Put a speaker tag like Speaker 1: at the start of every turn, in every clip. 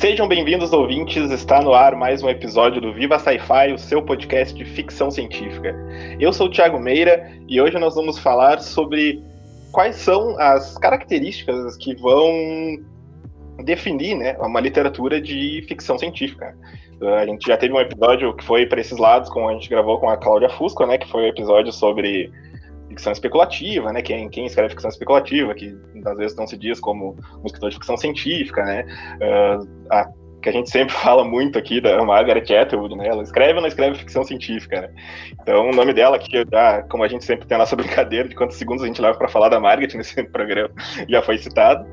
Speaker 1: Sejam bem-vindos, ouvintes. Está no ar mais um episódio do Viva Sci-Fi, o seu podcast de ficção científica. Eu sou o Thiago Meira e hoje nós vamos falar sobre quais são as características que vão definir né, uma literatura de ficção científica. A gente já teve um episódio que foi para esses lados, como a gente gravou com a Cláudia Fusco, né, que foi um episódio sobre ficção especulativa, né? Quem, quem escreve ficção especulativa, que às vezes não se diz como um escritor de ficção científica, né? Uh, a, que a gente sempre fala muito aqui da Margaret Atwood, né? Ela escreve ou não escreve ficção científica, né? Então, o nome dela aqui, já, como a gente sempre tem a nossa brincadeira de quantos segundos a gente leva para falar da Margaret nesse programa, já foi citado.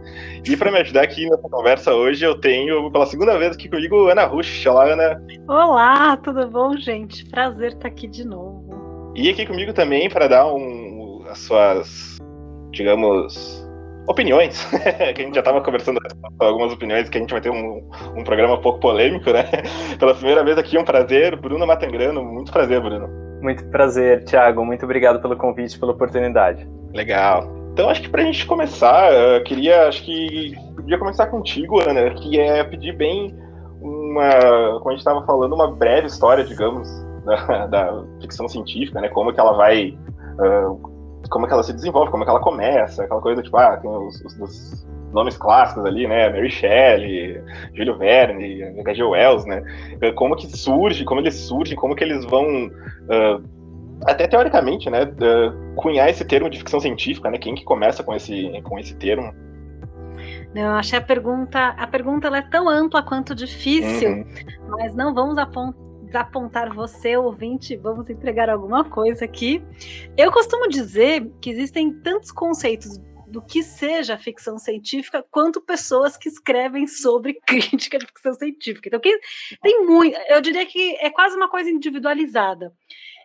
Speaker 1: E para me ajudar aqui nessa conversa hoje, eu tenho pela segunda vez aqui comigo Ana Rush. Olá, Ana.
Speaker 2: Olá, tudo bom, gente? Prazer estar aqui de novo.
Speaker 1: E aqui comigo também para dar um as suas, digamos, opiniões, que a gente já estava conversando algumas opiniões, que a gente vai ter um, um programa um pouco polêmico, né? Pela primeira vez aqui, um prazer. Bruno Matangrano, muito prazer, Bruno.
Speaker 3: Muito prazer, Thiago. Muito obrigado pelo convite, pela oportunidade.
Speaker 1: Legal. Então, acho que para a gente começar, eu queria, acho que podia começar contigo, Ana, que é pedir bem uma, como a gente estava falando, uma breve história, digamos, da, da, ficção científica, né? Como que ela vai uh, como é que ela se desenvolve, como é que ela começa, aquela coisa, tipo, ah, tem os, os, os nomes clássicos ali, né, Mary Shelley, Júlio Verne, H.G. Wells, né, como que surge, como eles surgem, como que eles vão, uh, até teoricamente, né, uh, cunhar esse termo de ficção científica, né, quem que começa com esse, com esse termo?
Speaker 2: Eu achei a pergunta, a pergunta ela é tão ampla quanto difícil, uhum. mas não vamos apontar desapontar você, ouvinte, vamos entregar alguma coisa aqui. Eu costumo dizer que existem tantos conceitos do que seja ficção científica, quanto pessoas que escrevem sobre crítica de ficção científica. Então, tem muito, eu diria que é quase uma coisa individualizada.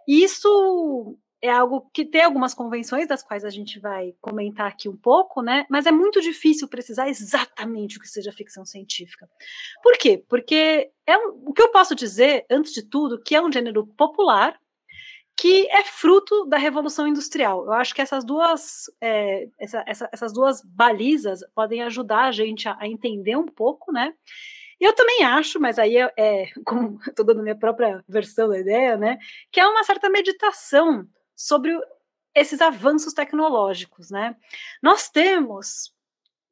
Speaker 2: Isso é algo que tem algumas convenções das quais a gente vai comentar aqui um pouco, né? Mas é muito difícil precisar exatamente o que seja ficção científica. Por quê? Porque é um, o que eu posso dizer, antes de tudo, que é um gênero popular que é fruto da revolução industrial. Eu acho que essas duas é, essa, essa, essas duas balizas podem ajudar a gente a, a entender um pouco, né? Eu também acho, mas aí é, é como estou dando minha própria versão da ideia, né? Que é uma certa meditação sobre esses avanços tecnológicos, né? Nós temos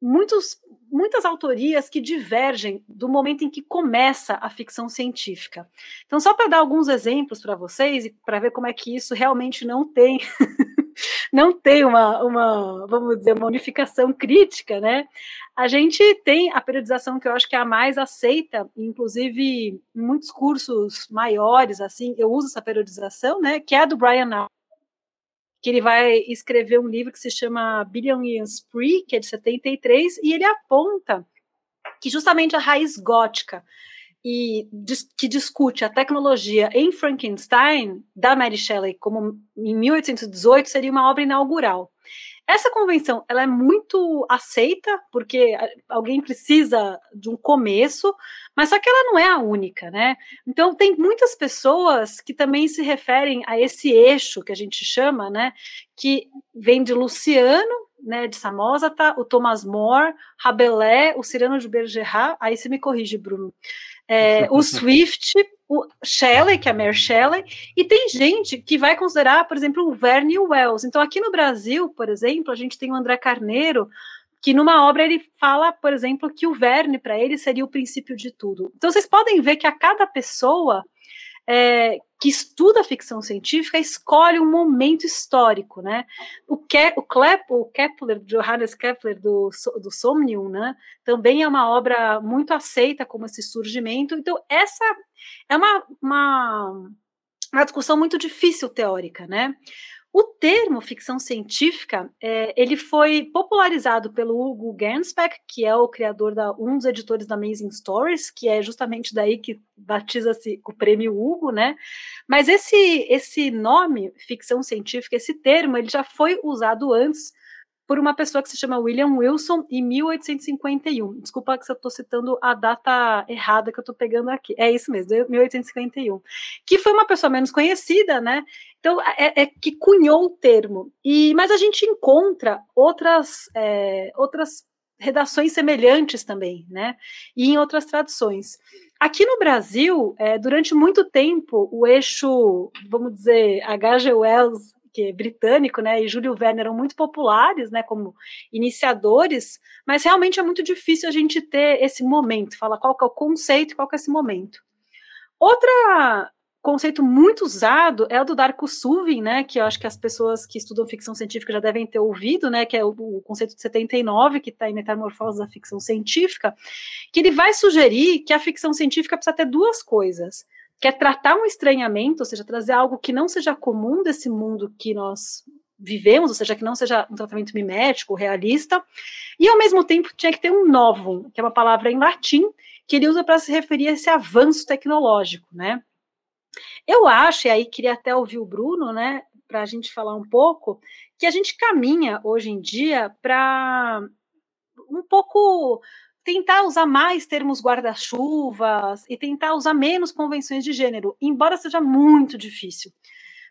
Speaker 2: muitos, muitas autorias que divergem do momento em que começa a ficção científica. Então, só para dar alguns exemplos para vocês e para ver como é que isso realmente não tem não tem uma, uma, vamos dizer, uma unificação crítica, né? A gente tem a periodização que eu acho que é a mais aceita, inclusive em muitos cursos maiores, assim, eu uso essa periodização, né? Que é a do Brian que ele vai escrever um livro que se chama Billion Years Spree, que é de 73, e ele aponta que justamente a raiz gótica e que discute a tecnologia em Frankenstein da Mary Shelley como em 1818 seria uma obra inaugural. Essa convenção ela é muito aceita porque alguém precisa de um começo, mas só que ela não é a única, né? Então tem muitas pessoas que também se referem a esse eixo que a gente chama, né? Que vem de Luciano, né? De Samosata, o Thomas More, Rabelais, o Cyrano de Bergerac. Aí você me corrige, Bruno. É, o Swift, o Shelley, que é a Mary Shelley, e tem gente que vai considerar, por exemplo, o Verne e o Wells. Então, aqui no Brasil, por exemplo, a gente tem o André Carneiro, que numa obra ele fala, por exemplo, que o Verne, para ele, seria o princípio de tudo. Então, vocês podem ver que a cada pessoa é, que estuda ficção científica escolhe um momento histórico, né? O, Ke o, o Kepler, Johannes Kepler do, do Somnium, né? Também é uma obra muito aceita como esse surgimento. Então essa é uma, uma, uma discussão muito difícil teórica, né? O termo ficção científica, é, ele foi popularizado pelo Hugo Gernsback, que é o criador da um dos editores da Amazing Stories, que é justamente daí que batiza-se o prêmio Hugo, né? Mas esse esse nome ficção científica, esse termo, ele já foi usado antes por uma pessoa que se chama William Wilson em 1851. Desculpa que eu estou citando a data errada que eu estou pegando aqui. É isso mesmo, 1851. Que foi uma pessoa menos conhecida, né? Então, é, é que cunhou o termo. E, mas a gente encontra outras, é, outras redações semelhantes também, né? E em outras traduções. Aqui no Brasil, é, durante muito tempo, o eixo, vamos dizer, H.G. Wells, que é britânico, né, e Júlio Verne eram muito populares, né, como iniciadores, mas realmente é muito difícil a gente ter esse momento, falar qual que é o conceito, qual que é esse momento. Outra conceito muito usado é o do Darko Suvin, né, que eu acho que as pessoas que estudam ficção científica já devem ter ouvido, né, que é o, o conceito de 79, que está em Metamorfose da Ficção Científica, que ele vai sugerir que a ficção científica precisa ter duas coisas, que é tratar um estranhamento, ou seja, trazer algo que não seja comum desse mundo que nós vivemos, ou seja, que não seja um tratamento mimético, realista, e ao mesmo tempo tinha que ter um novum, que é uma palavra em latim, que ele usa para se referir a esse avanço tecnológico, né? Eu acho, e aí queria até ouvir o Bruno, né, para a gente falar um pouco, que a gente caminha hoje em dia para um pouco tentar usar mais termos guarda-chuvas e tentar usar menos convenções de gênero, embora seja muito difícil.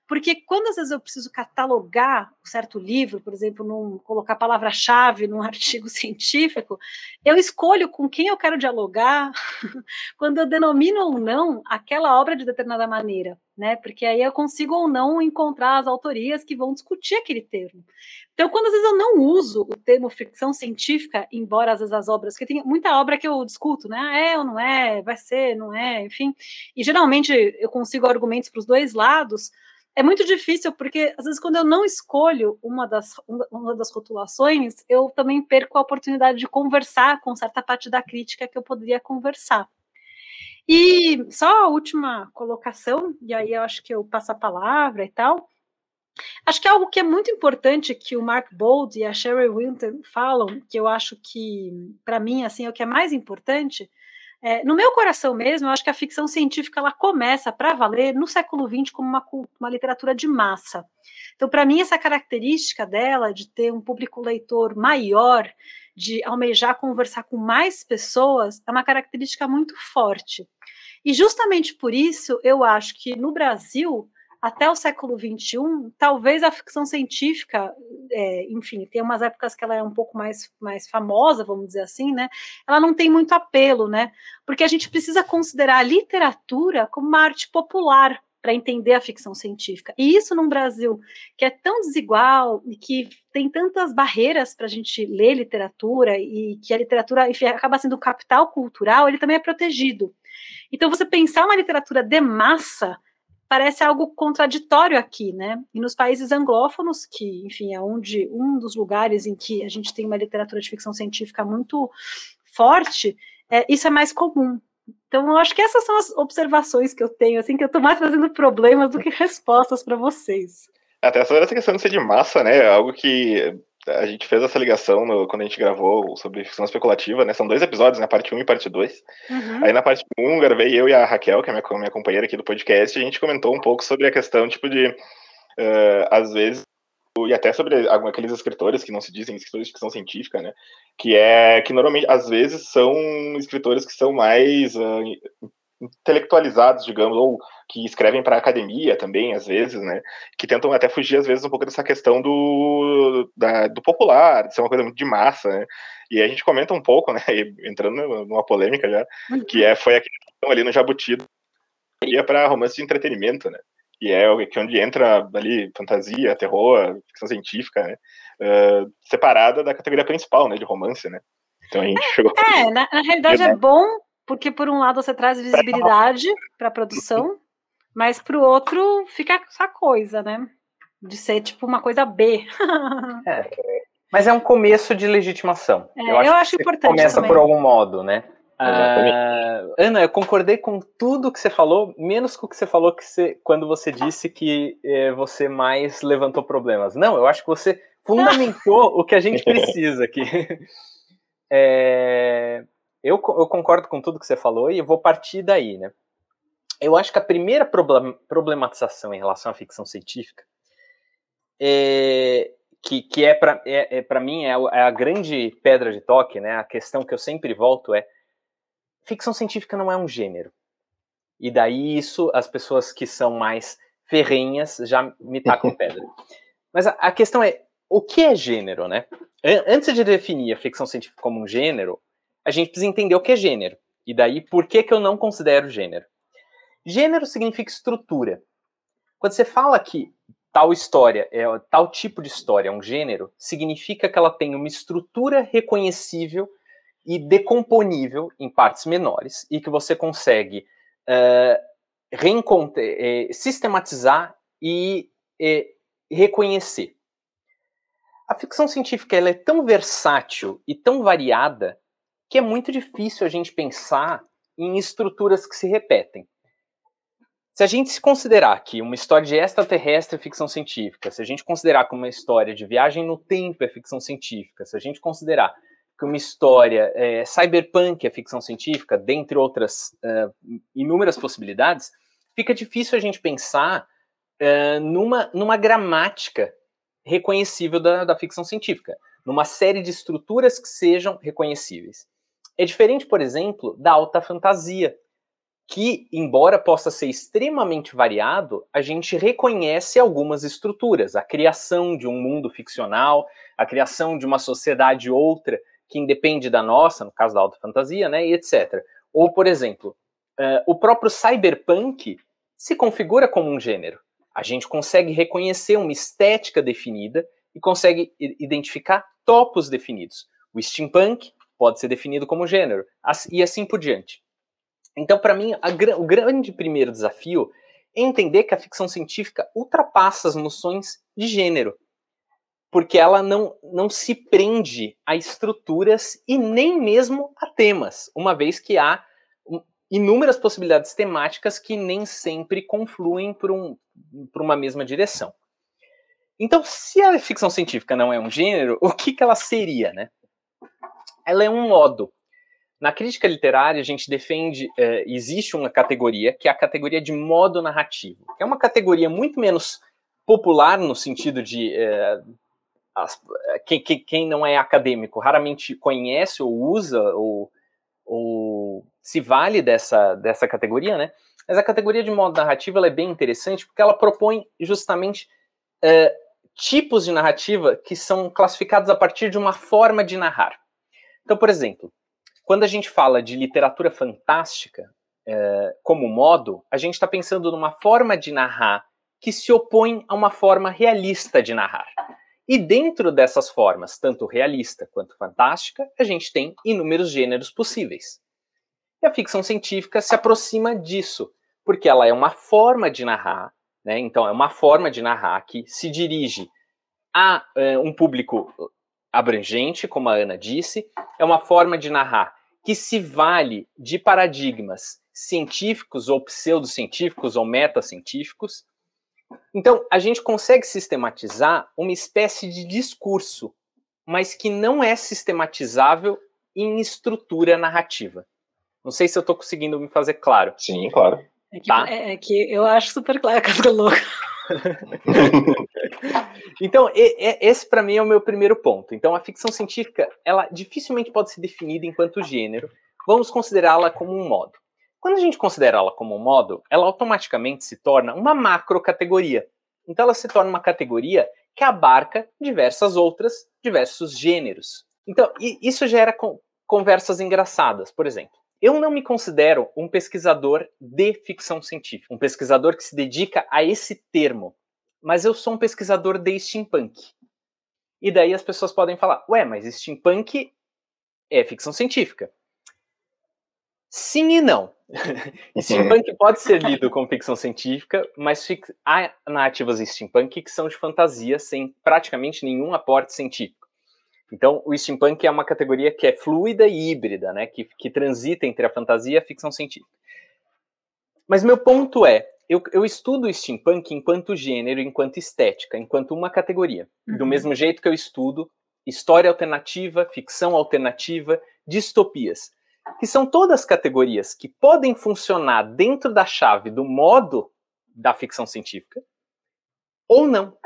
Speaker 2: Porque quando às vezes eu preciso catalogar um certo livro, por exemplo, num, colocar palavra-chave num artigo científico, eu escolho com quem eu quero dialogar quando eu denomino ou não aquela obra de determinada maneira, né? Porque aí eu consigo ou não encontrar as autorias que vão discutir aquele termo. Então, quando às vezes eu não uso o termo ficção científica, embora às vezes as obras, porque tem muita obra que eu discuto, né? Ah, é ou não é, vai ser, não é, enfim. E geralmente eu consigo argumentos para os dois lados é muito difícil, porque às vezes quando eu não escolho uma das, uma das rotulações, eu também perco a oportunidade de conversar com certa parte da crítica que eu poderia conversar. E só a última colocação, e aí eu acho que eu passo a palavra e tal. Acho que é algo que é muito importante que o Mark Bold e a Sherry Winton falam, que eu acho que, para mim, assim, é o que é mais importante, é, no meu coração mesmo, eu acho que a ficção científica ela começa para valer no século XX como uma, uma literatura de massa. Então, para mim, essa característica dela de ter um público leitor maior, de almejar conversar com mais pessoas, é uma característica muito forte. E justamente por isso, eu acho que no Brasil até o século XXI, talvez a ficção científica, é, enfim, tem umas épocas que ela é um pouco mais, mais famosa, vamos dizer assim, né? Ela não tem muito apelo, né? Porque a gente precisa considerar a literatura como uma arte popular para entender a ficção científica. E isso num Brasil que é tão desigual e que tem tantas barreiras para a gente ler literatura e que a literatura enfim, acaba sendo capital cultural, ele também é protegido. Então, você pensar uma literatura de massa parece algo contraditório aqui, né? E nos países anglófonos, que, enfim, é onde um dos lugares em que a gente tem uma literatura de ficção científica muito forte, é, isso é mais comum. Então, eu acho que essas são as observações que eu tenho, assim, que eu estou mais trazendo problemas do que respostas para vocês.
Speaker 1: Até essa questão de ser de massa, né? É algo que a gente fez essa ligação no, quando a gente gravou sobre ficção especulativa, né? São dois episódios, né? Parte 1 e parte 2. Uhum. Aí na parte 1, gravei eu e a Raquel, que é minha, minha companheira aqui do podcast, e a gente comentou um pouco sobre a questão, tipo, de uh, às vezes e até sobre aqueles escritores que não se dizem escritores de ficção científica, né? Que é que normalmente às vezes são escritores que são mais uh, intelectualizados, digamos, ou que escrevem para academia também, às vezes, né? Que tentam até fugir, às vezes, um pouco dessa questão do, da, do popular, de ser uma coisa muito de massa, né? E a gente comenta um pouco, né? Entrando numa polêmica já, uhum. que é, foi aquele ali no Jabuti ia para romance de entretenimento, né? Que é que é onde entra ali fantasia, terror, ficção científica, né? Uh, separada da categoria principal, né? De romance, né?
Speaker 2: Então a gente é, chegou. É, na, na realidade é bom porque por um lado você traz visibilidade para a produção, mas para o outro fica essa coisa, né? De ser tipo uma coisa B.
Speaker 3: é. Mas é um começo de legitimação.
Speaker 2: É, eu acho, eu acho importante.
Speaker 3: Começa também. por algum modo, né? Uh, Ana, eu concordei com tudo que você falou, menos com o que você falou que você, quando você disse que eh, você mais levantou problemas. Não, eu acho que você fundamentou o que a gente precisa aqui. É, eu, eu concordo com tudo que você falou e eu vou partir daí, né? Eu acho que a primeira problematização em relação à ficção científica é, que, que é para é, é para mim é a, é a, grande pedra de toque, né? A questão que eu sempre volto é ficção científica não é um gênero. E daí isso as pessoas que são mais ferrenhas já me tacam pedra. Mas a, a, questão é o que é gênero, né? antes de definir a ficção científica como um gênero, a gente precisa entender o que é gênero. E daí, por que, que eu não considero gênero? Gênero significa estrutura. Quando você fala que tal história, é tal tipo de história é um gênero, significa que ela tem uma estrutura reconhecível e decomponível em partes menores e que você consegue uh, é, sistematizar e é, reconhecer. A ficção científica ela é tão versátil e tão variada que é muito difícil a gente pensar em estruturas que se repetem. Se a gente se considerar que uma história de extraterrestre é ficção científica, se a gente considerar que uma história de viagem no tempo é ficção científica, se a gente considerar que uma história é, cyberpunk é ficção científica, dentre outras uh, inúmeras possibilidades, fica difícil a gente pensar uh, numa, numa gramática reconhecível da, da ficção científica, numa série de estruturas que sejam reconhecíveis. É diferente, por exemplo, da alta fantasia, que, embora possa ser extremamente variado, a gente reconhece algumas estruturas, a criação de um mundo ficcional, a criação de uma sociedade outra que independe da nossa, no caso da alta fantasia, né, e etc. Ou, por exemplo, uh, o próprio cyberpunk se configura como um gênero. A gente consegue reconhecer uma estética definida e consegue identificar topos definidos. O steampunk pode ser definido como gênero, e assim por diante. Então, para mim, a, o grande primeiro desafio é entender que a ficção científica ultrapassa as noções de gênero, porque ela não, não se prende a estruturas e nem mesmo a temas, uma vez que há inúmeras possibilidades temáticas que nem sempre confluem por, um, por uma mesma direção. Então, se a ficção científica não é um gênero, o que, que ela seria, né? Ela é um modo na crítica literária, a gente defende, é, existe uma categoria, que é a categoria de modo narrativo, é uma categoria muito menos popular no sentido de é, as, quem, quem, não é acadêmico raramente conhece ou usa ou, ou se vale dessa, dessa categoria, né? Mas a categoria de modo narrativo é bem interessante porque ela propõe justamente tipos de narrativa que são classificados a partir de uma forma de narrar. Então, por exemplo, quando a gente fala de literatura fantástica é, como modo, a gente está pensando numa forma de narrar que se opõe a uma forma realista de narrar. E dentro dessas formas, tanto realista quanto fantástica, a gente tem inúmeros gêneros possíveis. E a ficção científica se aproxima disso, porque ela é uma forma de narrar, né? então é uma forma de narrar que se dirige a uh, um público abrangente, como a Ana disse, é uma forma de narrar que se vale de paradigmas científicos ou pseudocientíficos ou metacientíficos. Então, a gente consegue sistematizar uma espécie de discurso, mas que não é sistematizável em estrutura narrativa. Não sei se eu estou conseguindo me fazer claro.
Speaker 1: Sim, claro.
Speaker 2: É que, tá? é, é que eu acho super claro, casca louca.
Speaker 3: então, esse para mim é o meu primeiro ponto. Então, a ficção científica, ela dificilmente pode ser definida enquanto gênero. Vamos considerá-la como um modo. Quando a gente considera ela como um modo, ela automaticamente se torna uma macro categoria. Então, ela se torna uma categoria que abarca diversas outras, diversos gêneros. Então, isso gera conversas engraçadas. Por exemplo, eu não me considero um pesquisador de ficção científica, um pesquisador que se dedica a esse termo, mas eu sou um pesquisador de steampunk. E daí as pessoas podem falar: ué, mas steampunk é ficção científica. Sim e não. steampunk pode ser lido como ficção científica, mas há narrativas steampunk que são de fantasia sem praticamente nenhum aporte científico. Então, o steampunk é uma categoria que é fluida e híbrida, né? Que, que transita entre a fantasia e a ficção científica. Mas meu ponto é, eu, eu estudo o steampunk enquanto gênero, enquanto estética, enquanto uma categoria. Uhum. Do mesmo jeito que eu estudo história alternativa, ficção alternativa, distopias. Que são todas categorias que podem funcionar dentro da chave do modo da ficção científica ou não.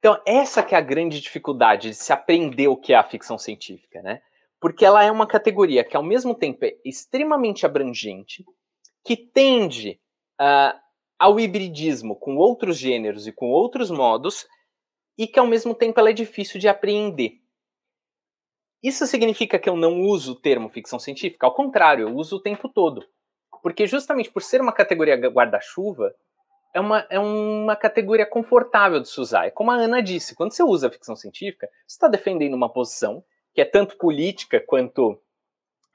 Speaker 3: Então, essa que é a grande dificuldade de se aprender o que é a ficção científica, né? Porque ela é uma categoria que, ao mesmo tempo, é extremamente abrangente, que tende uh, ao hibridismo com outros gêneros e com outros modos, e que, ao mesmo tempo, ela é difícil de apreender. Isso significa que eu não uso o termo ficção científica? Ao contrário, eu uso o tempo todo. Porque justamente por ser uma categoria guarda-chuva, é uma, é uma categoria confortável de se usar. É como a Ana disse, quando você usa ficção científica, você está defendendo uma posição que é tanto política quanto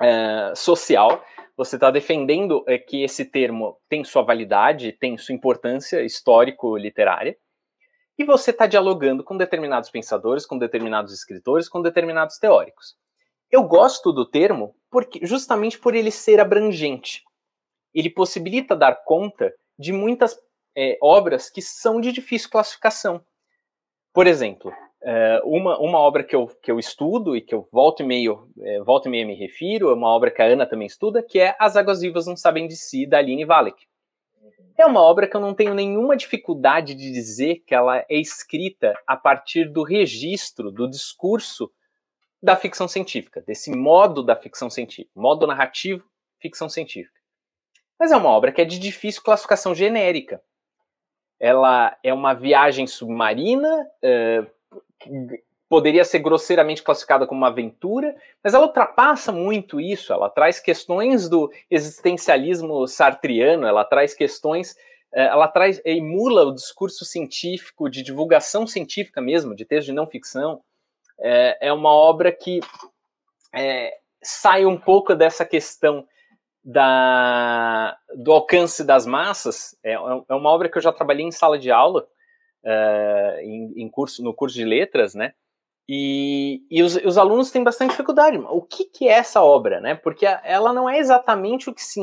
Speaker 3: é, social. Você está defendendo é, que esse termo tem sua validade, tem sua importância histórico-literária. E você está dialogando com determinados pensadores, com determinados escritores, com determinados teóricos. Eu gosto do termo porque justamente por ele ser abrangente. Ele possibilita dar conta de muitas é, obras que são de difícil classificação. Por exemplo, é, uma, uma obra que eu, que eu estudo e que eu volto e meio, é, volto e meio me refiro, é uma obra que a Ana também estuda, que é As Águas Vivas Não Sabem de Si, da Aline Valek. É uma obra que eu não tenho nenhuma dificuldade de dizer que ela é escrita a partir do registro, do discurso da ficção científica, desse modo da ficção científica, modo narrativo, ficção científica. Mas é uma obra que é de difícil classificação genérica ela é uma viagem submarina, é, poderia ser grosseiramente classificada como uma aventura, mas ela ultrapassa muito isso. Ela traz questões do existencialismo sartriano, ela traz questões, é, ela traz, emula o discurso científico, de divulgação científica mesmo, de texto de não ficção. É, é uma obra que sai um pouco dessa questão da, do alcance das massas. É, é uma obra que eu já trabalhei em sala de aula, uh, em, em, curso, no curso de letras, né? E, e os, os, alunos têm bastante dificuldade. O que, que, é essa obra, né? Porque ela não é exatamente o que, se,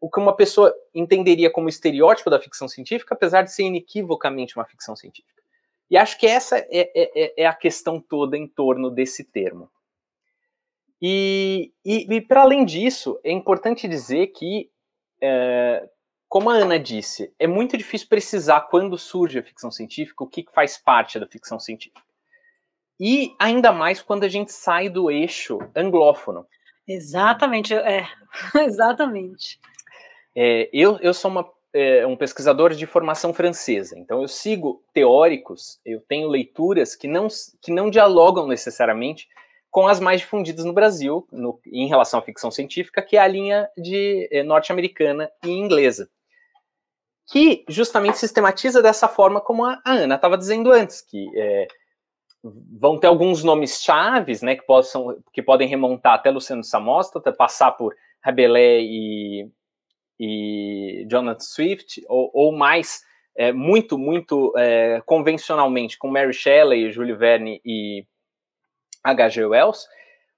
Speaker 3: o que uma pessoa entenderia como estereótipo da ficção científica, apesar de ser inequivocamente uma ficção científica. E acho que essa é, é, é, é a questão toda em torno desse termo. E, e, e para além disso, é importante dizer que, é, como a Ana disse, é muito difícil precisar quando surge a ficção científica, o que faz parte da ficção científica. E ainda mais quando a gente sai do eixo anglófono.
Speaker 2: Exatamente, é, exatamente.
Speaker 3: É, eu, eu sou uma, é, um pesquisador de formação francesa, então eu sigo teóricos, eu tenho leituras que não, que não dialogam necessariamente com as mais difundidas no Brasil, no, em relação à ficção científica, que é a linha de eh, norte-americana e inglesa, que justamente sistematiza dessa forma como a, a Ana estava dizendo antes, que é, vão ter alguns nomes chaves, né, que, possam, que podem remontar até Luciano Samostra, passar por Rabelais e, e Jonathan Swift, ou, ou mais, é, muito, muito convencionalmente, com Mary Shelley, Jules Verne e H.G. Wells,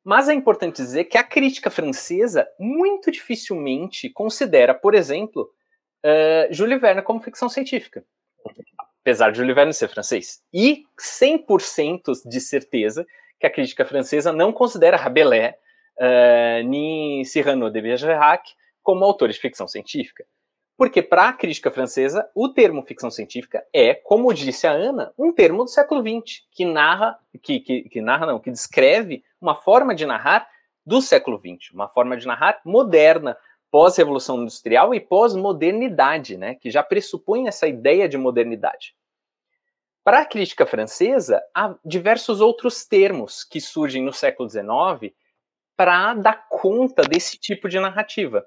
Speaker 3: mas é importante dizer que a crítica francesa muito dificilmente considera, por exemplo, uh, Jules Verne como ficção científica, apesar de Jules Verne ser francês. E 100% de certeza que a crítica francesa não considera Rabelais uh, nem Cyrano de Bergerac como autores de ficção científica. Porque, para a crítica francesa, o termo ficção científica é, como disse a Ana, um termo do século XX, que narra, que, que, que narra não, que descreve uma forma de narrar do século XX, uma forma de narrar moderna, pós-revolução industrial e pós-modernidade, né, que já pressupõe essa ideia de modernidade. Para a crítica francesa, há diversos outros termos que surgem no século XIX para dar conta desse tipo de narrativa.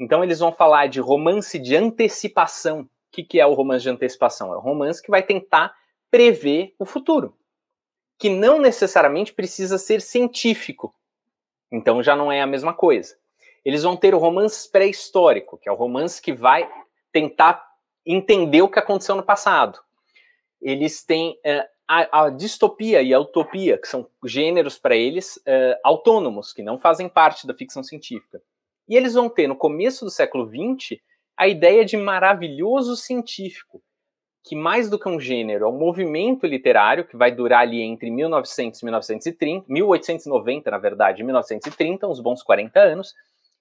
Speaker 3: Então eles vão falar de romance de antecipação. O que, que é o romance de antecipação? É um romance que vai tentar prever o futuro, que não necessariamente precisa ser científico. Então já não é a mesma coisa. Eles vão ter o romance pré-histórico, que é o romance que vai tentar entender o que aconteceu no passado. Eles têm uh, a, a, distopia e a utopia, que são gêneros para eles uh, autônomos, que não fazem parte da ficção científica. E eles vão ter, no começo do século XX, a ideia de maravilhoso científico, que mais do que um gênero, é um movimento literário que vai durar ali entre 1900 e 1930, 1890, na verdade, e 1930, uns bons 40 anos,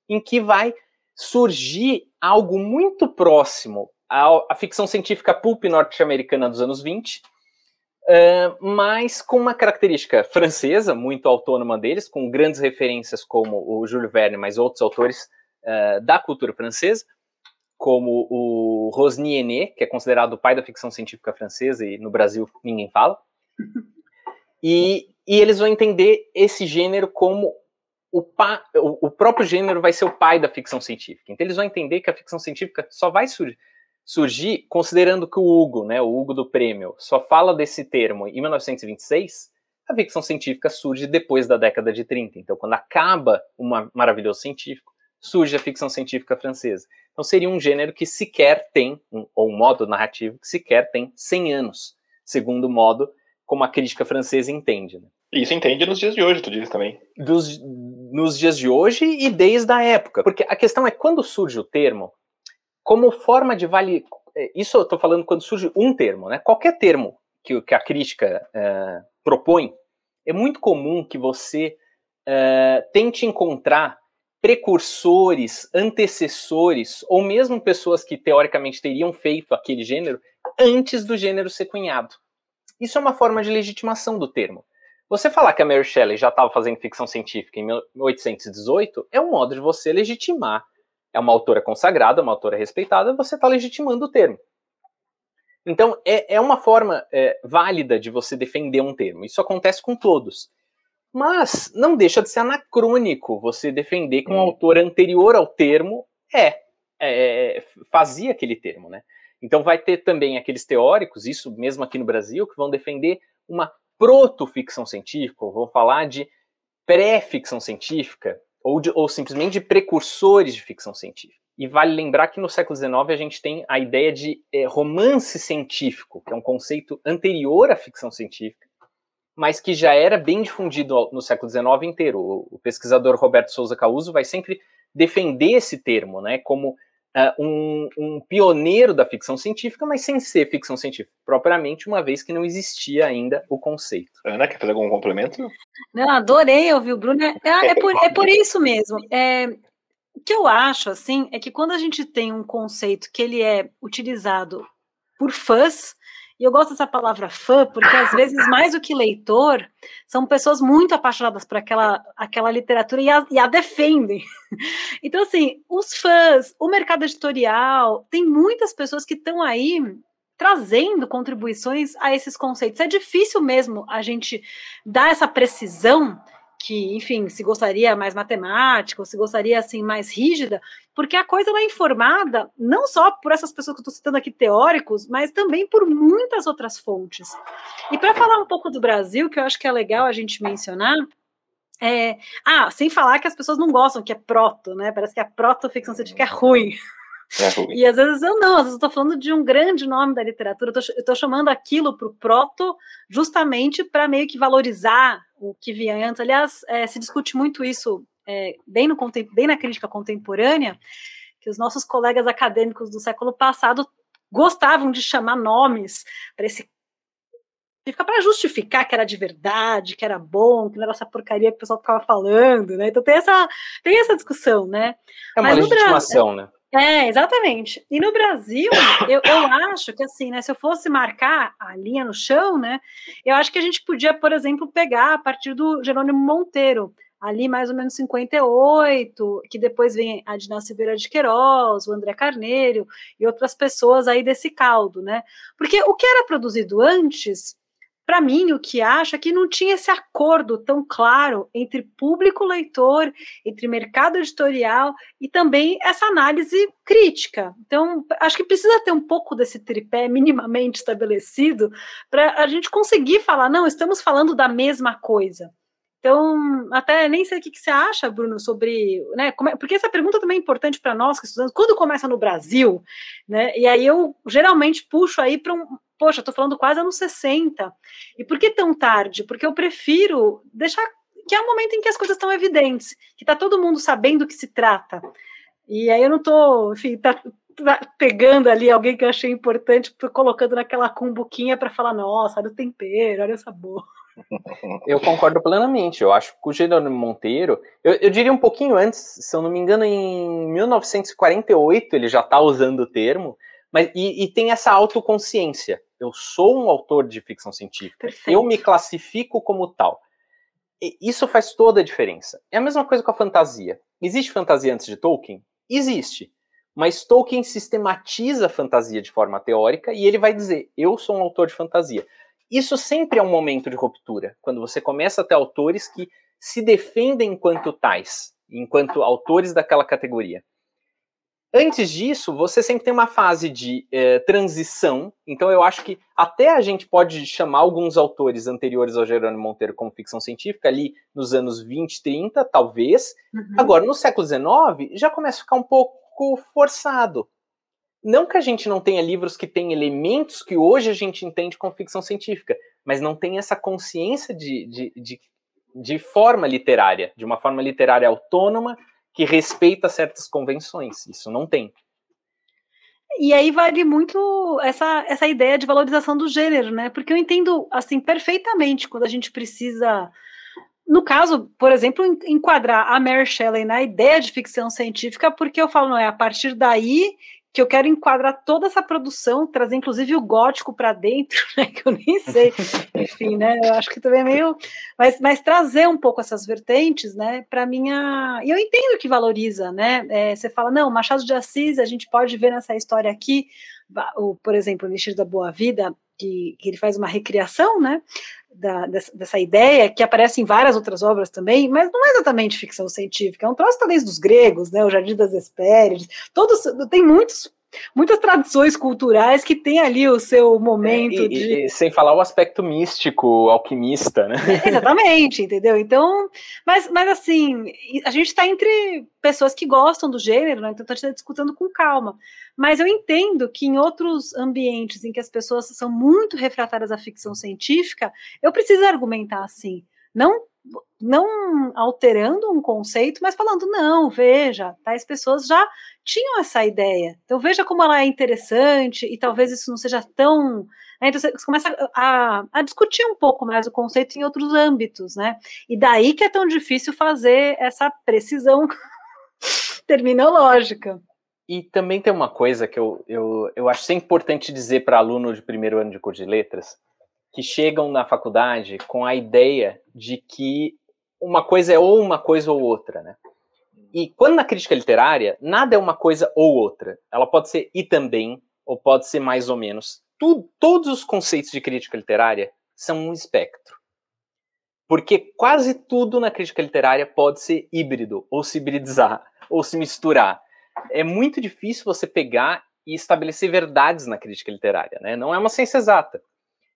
Speaker 3: em que vai surgir algo muito próximo à, à ficção científica pulp norte-americana dos anos 20, Mas com uma característica francesa, muito autônoma deles, com grandes referências como o Jules Verne, mas outros autores uh, da cultura francesa, como o Rosny Ené, que é considerado o pai da ficção científica francesa, e no Brasil ninguém fala. E, e eles vão entender esse gênero como o, pa, o, o, próprio gênero vai ser o pai da ficção científica. Então eles vão entender que a ficção científica só vai sur surgir considerando que o Hugo, né, o Hugo do prêmio, só fala desse termo em 1926. A ficção científica surge depois da década de 30. Então, quando acaba o maravilhoso científico, surge a ficção científica francesa. Então, seria um gênero que sequer tem, um, ou um modo narrativo que sequer tem 100 anos, segundo o modo como a crítica francesa entende. Né?
Speaker 1: Isso entende nos dias de hoje, tu diz também.
Speaker 3: Dos, nos dias de hoje e desde a época. Porque a questão é quando surge o termo, como forma de vale. É, isso eu estou falando quando surge um termo, né? Qualquer termo que, que a crítica é, propõe, é muito comum que você é, tente encontrar precursores, antecessores, ou mesmo pessoas que teoricamente teriam feito aquele gênero antes do gênero ser cunhado. Isso é uma forma de legitimação do termo. Você falar que a Mary Shelley já estava fazendo ficção científica em 1818 é um modo de você legitimar. É uma autora consagrada, uma autora respeitada, você está legitimando o termo. Então, é, é uma forma é, válida de você defender um termo. Isso acontece com todos. Mas não deixa de ser anacrônico você defender que um autor anterior ao termo é, é, é fazia aquele termo, né? Então vai ter também aqueles teóricos, isso mesmo aqui no Brasil, que vão defender uma proto-ficção científica, ou vão falar de pré-ficção científica, ou, de, ou simplesmente de precursores de ficção científica. E vale lembrar que no século XIX a gente tem a ideia de é, romance científico, que é um conceito anterior à ficção científica, mas que já era bem difundido no século XIX inteiro. O pesquisador Roberto Souza Causo vai sempre defender esse termo, né, como uh, um, um, pioneiro da ficção científica, mas sem ser ficção científica propriamente, uma vez que não existia ainda o conceito.
Speaker 1: Ana, quer fazer algum complemento?
Speaker 2: Não, adorei ouvir o Bruno. É, é, por, é por isso mesmo. É, o que eu acho, assim, é que quando a gente tem um conceito que ele é utilizado por fãs, e eu gosto dessa palavra fã, porque às vezes, mais do que leitor, são pessoas muito apaixonadas por aquela, aquela literatura e a, e a defendem. Então, assim, os fãs, o mercado editorial, tem muitas pessoas que estão aí trazendo contribuições a esses conceitos. É difícil mesmo a gente dar essa precisão que, enfim, se gostaria mais matemática, ou se gostaria assim mais rígida, porque a coisa é informada não só por essas pessoas que eu estou citando aqui teóricos, mas também por muitas outras fontes. E para falar um pouco do Brasil, que eu acho que é legal a gente mencionar, é, ah, sem falar que as pessoas não gostam que é proto, né? Parece que a proto-ficção científica é ruim. É e às vezes eu não, às vezes eu estou falando de um grande nome da literatura, eu estou chamando aquilo para o proto justamente para meio que valorizar o que vinha antes. Aliás, é, se discute muito isso é, bem, no, bem na crítica contemporânea, que os nossos colegas acadêmicos do século passado gostavam de chamar nomes para esse fica para justificar que era de verdade, que era bom, que não era essa porcaria que o pessoal ficava falando, né? Então tem essa, tem essa discussão, né?
Speaker 3: É uma Mas legitimação,
Speaker 2: né? É, exatamente. E no Brasil, eu, eu acho que assim, né? Se eu fosse marcar a linha no chão, né? Eu acho que a gente podia, por exemplo, pegar a partir do Jerônimo Monteiro, ali mais ou menos 58, que depois vem a Dina Silveira de Queiroz, o André Carneiro e outras pessoas aí desse caldo, né? Porque o que era produzido antes para mim, o que acho é que não tinha esse acordo tão claro entre público leitor, entre mercado editorial e também essa análise crítica. Então, acho que precisa ter um pouco desse tripé minimamente estabelecido para a gente conseguir falar, não, estamos falando da mesma coisa. Então, até nem sei o que, que você acha, Bruno, sobre. Né, é, porque essa pergunta também é importante para nós que estudamos. Quando começa no Brasil, né? E aí eu geralmente puxo aí para um, poxa, estou falando quase anos 60. E por que tão tarde? Porque eu prefiro deixar que é um momento em que as coisas estão evidentes, que está todo mundo sabendo o que se trata. E aí eu não estou, enfim, tá, tá, pegando ali alguém que eu achei importante, colocando naquela cumbuquinha para falar, nossa, olha o tempero, olha o sabor.
Speaker 3: Eu concordo plenamente. Eu acho que o Jerônimo Monteiro, eu, eu, diria um pouquinho antes, se eu não me engano, em 1948 ele já está usando o termo, mas e, e tem essa autoconsciência eu sou um autor de ficção científica, Perfeito. eu me classifico como tal. E isso faz toda a diferença. É a mesma coisa com a fantasia. Existe fantasia antes de Tolkien? Existe. Mas Tolkien sistematiza a fantasia de forma teórica e ele vai dizer: eu sou um autor de fantasia. isso sempre é um momento de ruptura, quando você começa a ter autores que se defendem enquanto tais, enquanto autores daquela categoria. Antes disso, você sempre tem uma fase de eh, transição. Então, eu acho que até a gente pode chamar alguns autores anteriores ao Jerônimo Monteiro como ficção científica, ali nos anos 20, 30, talvez. Uhum. Agora, no século XIX, já começa a ficar um pouco forçado. Não que a gente não tenha livros que têm elementos que hoje a gente entende como ficção científica, mas não tem essa consciência de, de, de, de forma literária, de uma forma literária autônoma que respeita certas convenções. Isso não tem.
Speaker 2: E aí vale muito essa, essa ideia de valorização do gênero, né? Porque eu entendo assim perfeitamente quando a gente precisa, no caso, por exemplo, enquadrar a Mary Shelley na ideia de ficção científica, porque eu falo, não é a partir daí que eu quero enquadrar toda essa produção, trazer inclusive o gótico para dentro, né, que eu nem sei, enfim, né, eu acho que também é meio, mas, mas trazer um pouco essas vertentes, né, para minha, e eu entendo que valoriza, né, é, você fala, não, Machado de Assis, a gente pode ver nessa história aqui, o, por exemplo, o Elixir da Boa Vida, que, que ele faz uma recriação, né, da, dessa, dessa, ideia, que aparece em várias outras obras também, mas não é exatamente ficção científica, é um troço talvez dos gregos, né, o Jardim das Hespérides, todos, tem muitos muitas tradições culturais que tem ali o seu momento
Speaker 3: é, e,
Speaker 2: de...
Speaker 3: e, sem falar o aspecto místico, alquimista, né?
Speaker 2: É, exatamente, entendeu? Então, mas, mas assim, a gente está entre pessoas que gostam do gênero, né? Então a gente está discutindo com calma. Mas eu entendo que em outros ambientes em que as pessoas são muito refratárias à ficção científica, eu preciso argumentar assim. Não não alterando um conceito, mas falando, não, veja, tais pessoas já tinham essa ideia. Então veja como ela é interessante e talvez isso não seja tão. Né? Então você começa a, a, discutir um pouco mais o conceito em outros âmbitos, né? E daí que é tão difícil fazer essa precisão terminológica.
Speaker 3: E também tem uma coisa que eu, eu, eu acho sempre importante dizer para aluno de primeiro ano de curso de letras, que chegam na faculdade com a ideia de que uma coisa é ou uma coisa ou outra, né? E quando na crítica literária, nada é uma coisa ou outra. Ela pode ser e também, ou pode ser mais ou menos. Tudo, todos os conceitos de crítica literária são um espectro. Porque quase tudo na crítica literária pode ser híbrido, ou se hibridizar, ou se misturar. É muito difícil você pegar e estabelecer verdades na crítica literária, né? Não é uma ciência exata.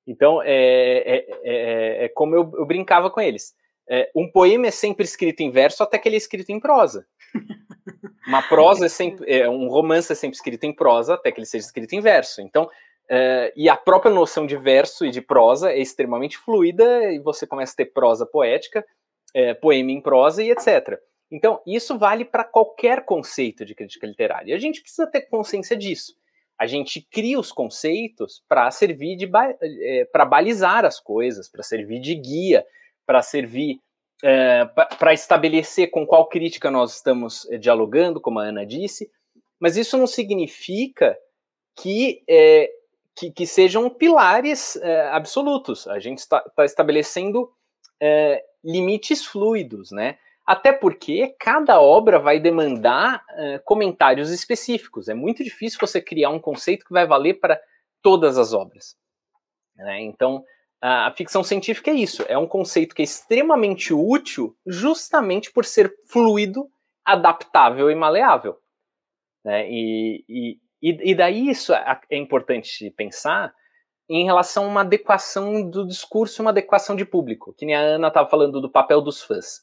Speaker 3: Então, é, é, é, é como eu, eu, brincava com eles. É, um poema é sempre escrito em verso até que ele é escrito em prosa. Uma prosa é sempre. É, um romance é sempre escrito em prosa até que ele seja escrito em verso. Então, é, e a própria noção de verso e de prosa é extremamente fluida, e você começa a ter prosa poética, é, poema em prosa e etc. Então, isso vale para qualquer conceito de crítica literária. E a gente precisa ter consciência disso a gente cria os conceitos para servir de é, para balizar as coisas, para servir de guia, para servir é, para estabelecer com qual crítica nós estamos é, dialogando, como a Ana disse, mas isso não significa que, é, que, que, sejam pilares absolutos. A gente está tá estabelecendo limites fluidos, né? Até porque cada obra vai demandar uh, comentários específicos. É muito difícil você criar um conceito que vai valer para todas as obras. Né? Então, a ficção científica é isso. É um conceito que é extremamente útil justamente por ser fluido, adaptável e maleável. Né? E, e, e daí isso é, é importante pensar em relação a uma adequação do discurso, uma adequação de público. Que nem a Ana estava falando do papel dos fãs.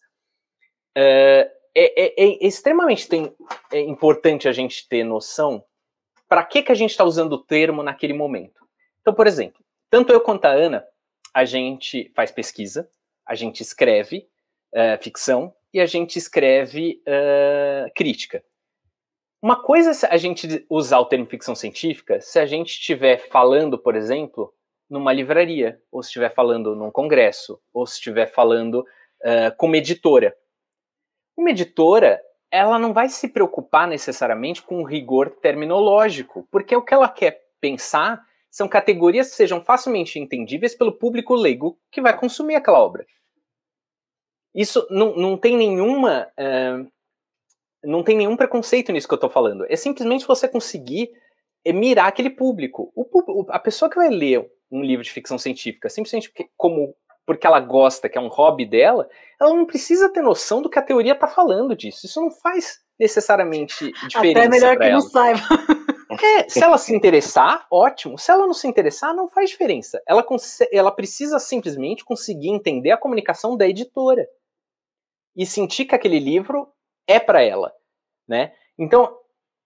Speaker 3: É, é, é, é extremamente tem, é importante a gente ter noção para que, que a gente está usando o termo naquele momento. Então, por exemplo, tanto eu quanto a Ana, a gente faz pesquisa, a gente escreve uh, ficção e a gente escreve uh, crítica. Uma coisa é a gente usar o termo ficção científica se a gente estiver falando, por exemplo, numa livraria, ou se estiver falando num congresso, ou se estiver falando uh, como editora. Uma editora, ela não vai se preocupar necessariamente com o rigor terminológico, porque o que ela quer pensar são categorias que sejam facilmente entendíveis pelo público leigo que vai consumir aquela obra. Isso não, não tem nenhuma. Uh, não tem nenhum preconceito nisso que eu estou falando. É simplesmente você conseguir eh, mirar aquele público. O, a pessoa que vai ler um livro de ficção científica, simplesmente como, porque ela gosta, que é um hobby dela, ela não precisa ter noção do que a teoria está falando disso. Isso não faz necessariamente diferença.
Speaker 2: Até melhor que ela. não saiba.
Speaker 3: É, se ela se interessar, ótimo. Se ela não se interessar, não faz diferença. Ela, ela precisa simplesmente conseguir entender a comunicação da editora e sentir que aquele livro é para ela, né? Então,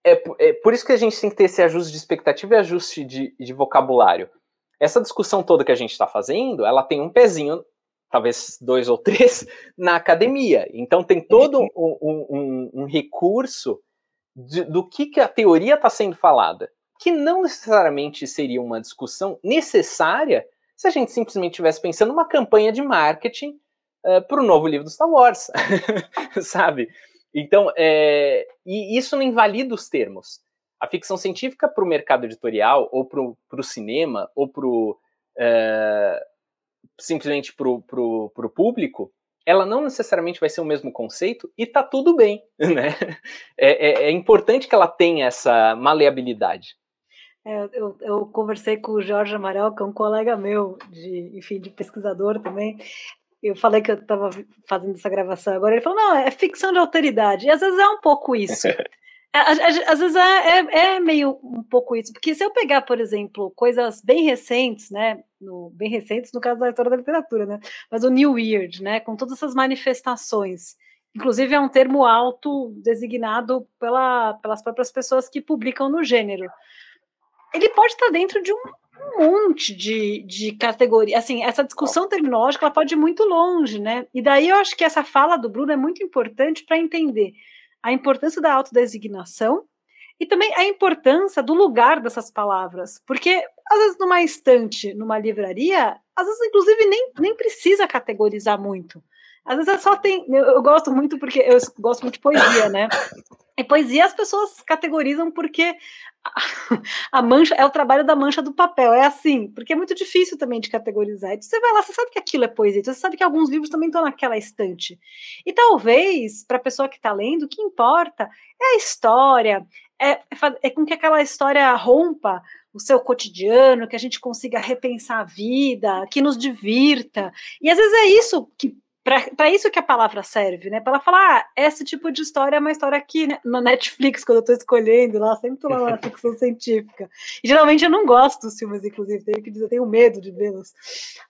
Speaker 3: é, é, por isso que a gente tem que ter esse ajuste de expectativa e ajuste de, de vocabulário. Essa discussão toda que a gente está fazendo, ela tem um pezinho, talvez dois ou três, na academia. Então tem todo um, um, um, um recurso de, do que, que a teoria está sendo falada, que não necessariamente seria uma discussão necessária se a gente simplesmente estivesse pensando numa campanha de marketing uh, eh, para o novo livro do Star Wars, sabe? Então, é, e isso não invalida os termos. A ficção científica para o mercado editorial, ou para o cinema, ou pro, é, simplesmente para o público, ela não necessariamente vai ser o mesmo conceito e tá tudo bem, né? É, é, é importante que ela tenha essa maleabilidade.
Speaker 2: É, eu, eu, conversei com o Jorge Amaral, que é um colega meu, de, enfim, de pesquisador também, eu falei que eu estava fazendo essa gravação agora, ele falou, não, é ficção de alteridade. E às vezes é um pouco isso. É, às, vezes é, é, é, meio um pouco isso, porque se eu pegar, por exemplo, coisas bem recentes, né, no, bem recentes no caso da história da literatura, né, mas o New Weird, né, com todas essas manifestações, inclusive é um termo alto designado pela, pelas próprias pessoas que publicam no gênero, ele pode estar dentro de um monte de, de categoria. Assim, essa discussão terminológica ela pode ir muito longe, né? E daí eu acho que essa fala do Bruno é muito importante para entender a importância da autodesignação e também a importância do lugar dessas palavras. Porque, às vezes, numa estante, numa livraria, às vezes, inclusive, nem, nem precisa categorizar muito. Às vezes só tem. Eu, eu, gosto muito porque eu gosto muito de poesia, né? E poesia as pessoas categorizam porque a, mancha é o trabalho da mancha do papel. É assim, porque é muito difícil também de categorizar. Você vai lá, você sabe que aquilo é poesia, você sabe que alguns livros também estão naquela estante. E talvez, para a pessoa que está lendo, o que importa é a história, é, é, é com que aquela história rompa o seu cotidiano, que a gente consiga repensar a vida, que nos divirta. E às vezes é isso que para isso que a palavra serve, né? Para ela falar, ah, esse tipo de história é uma história aqui né? no Netflix, quando eu estou escolhendo lá, sempre tô lá na ficção científica. E geralmente eu não gosto dos filmes, inclusive, tenho que dizer, eu tenho medo de vê-los.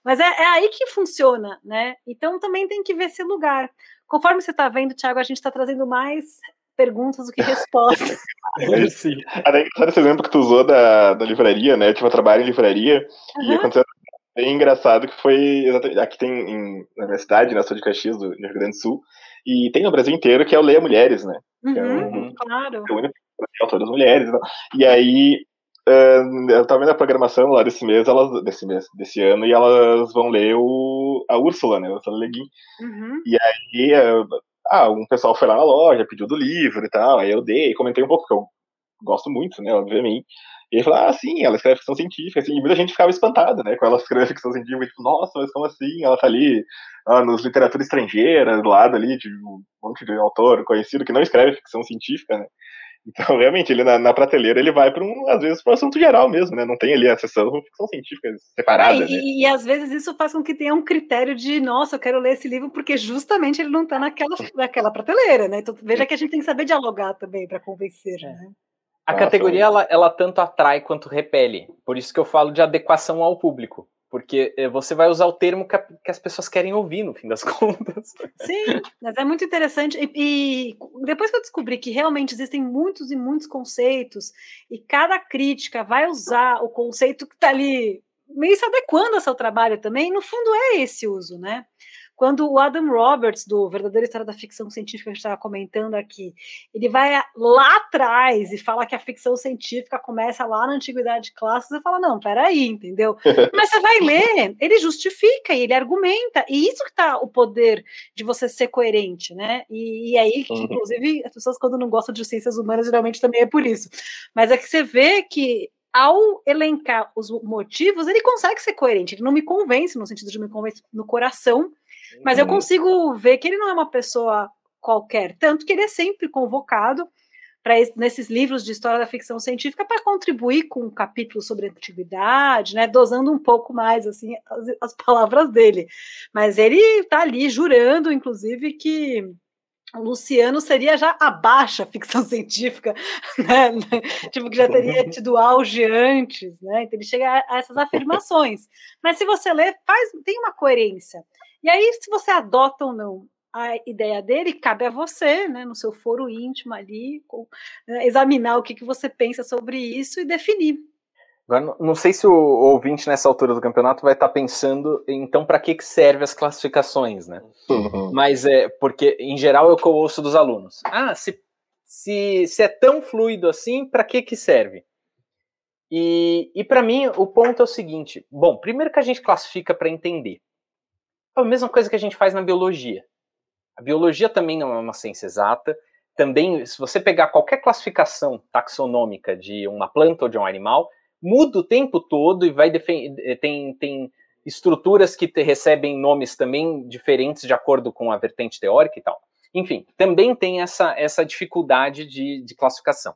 Speaker 2: Mas é, é, aí que funciona, né? Então também tem que ver esse lugar. Conforme você está vendo, Thiago, a gente está trazendo mais perguntas do que respostas.
Speaker 1: É, sim. Até esse exemplo que tu usou da, da livraria, né? Eu tive um trabalho em livraria uhum. e aconteceu bem engraçado que foi exatamente aqui tem em, na minha cidade, na cidade de Caxias, do Rio Grande do Sul, e tem no Brasil inteiro que é o Leia Mulheres, né?
Speaker 2: Uhum, é um, claro. É o único
Speaker 1: todas mulheres. Então. E aí uh, eu tava vendo a programação lá desse mês, elas desse mês, desse ano, e elas vão ler o a Úrsula, né? A Úrsula Leguin. Uhum. E aí uh, ah, um pessoal foi lá na loja, pediu do livro e tal, aí eu dei, comentei um pouco que eu gosto muito, né, obviamente. E ele falou, ah, sim, ela escreve ficção científica, assim, e muita gente ficava espantada, né, com ela escreve ficção científica, tipo, nossa, mas como assim? Ela tá ali ah, nos literatura estrangeira, do lado ali de um monte de autor conhecido que não escreve ficção científica, né. Então, realmente, ele na, na prateleira, ele vai para um, às vezes, para um assunto geral mesmo, né? Não tem ali a sessão ficção científica separada. É,
Speaker 2: e,
Speaker 1: né?
Speaker 2: e, às vezes isso faz com que tenha um critério de, nossa, eu quero ler esse livro porque justamente ele não está naquela, naquela prateleira, né? Então veja que a gente tem que saber dialogar também para convencer, é. né?
Speaker 3: A categoria ela, ela tanto atrai quanto repele. Por isso que eu falo de adequação ao público. Porque eh, você vai usar o termo que, as pessoas querem ouvir, no fim das contas.
Speaker 2: Sim, mas é muito interessante. E, e, depois que eu descobri que realmente existem muitos e muitos conceitos, e cada crítica vai usar o conceito que está ali, meio se adequando ao seu trabalho também, no fundo é esse uso, né? Quando o Adam Roberts, do Verdadeira História da Ficção Científica, que a gente estava comentando aqui, ele vai lá atrás e fala que a ficção científica começa lá na Antiguidade Clássica, você fala, não, peraí, entendeu? Mas você vai ler, ele justifica e ele argumenta, e isso que está o poder de você ser coerente, né? E, e aí, uhum. inclusive, as pessoas quando não gostam de ciências humanas, geralmente também é por isso. Mas é que você vê que ao elencar os motivos, ele consegue ser coerente. Ele não me convence, no sentido de me convencer no coração, mas eu consigo ver que ele não é uma pessoa qualquer, tanto que ele é sempre convocado para nesses livros de história da ficção científica para contribuir com um capítulo sobre a antiguidade, né, dosando um pouco mais assim as, as palavras dele. Mas ele está ali jurando, inclusive, que o Luciano seria já a ficção científica, né? tipo, que já teria tido auge antes, né? Então ele chega a essas afirmações. Mas se você ler, faz, tem uma coerência. E aí, se você adota ou não a ideia dele, cabe a você, né, no seu foro íntimo ali, com, né, examinar o que, que você pensa sobre isso e definir.
Speaker 3: Agora, não sei se o ouvinte nessa altura do campeonato vai estar pensando, então, para que, que serve as classificações, né? Uhum. Mas é porque, em geral, eu ouço dos alunos. Ah, se, se, se é tão fluido assim, para que, que serve? E, e para mim, o ponto é o seguinte: bom, primeiro que a gente classifica para entender. É a mesma coisa que a gente faz na biologia. A biologia também não é uma ciência exata. Também, se você pegar qualquer classificação taxonômica de uma planta ou de um animal, muda o tempo todo e vai eh, tem, tem estruturas que recebem nomes também diferentes de acordo com a vertente teórica e tal. Enfim, também tem essa, essa dificuldade de, de classificação.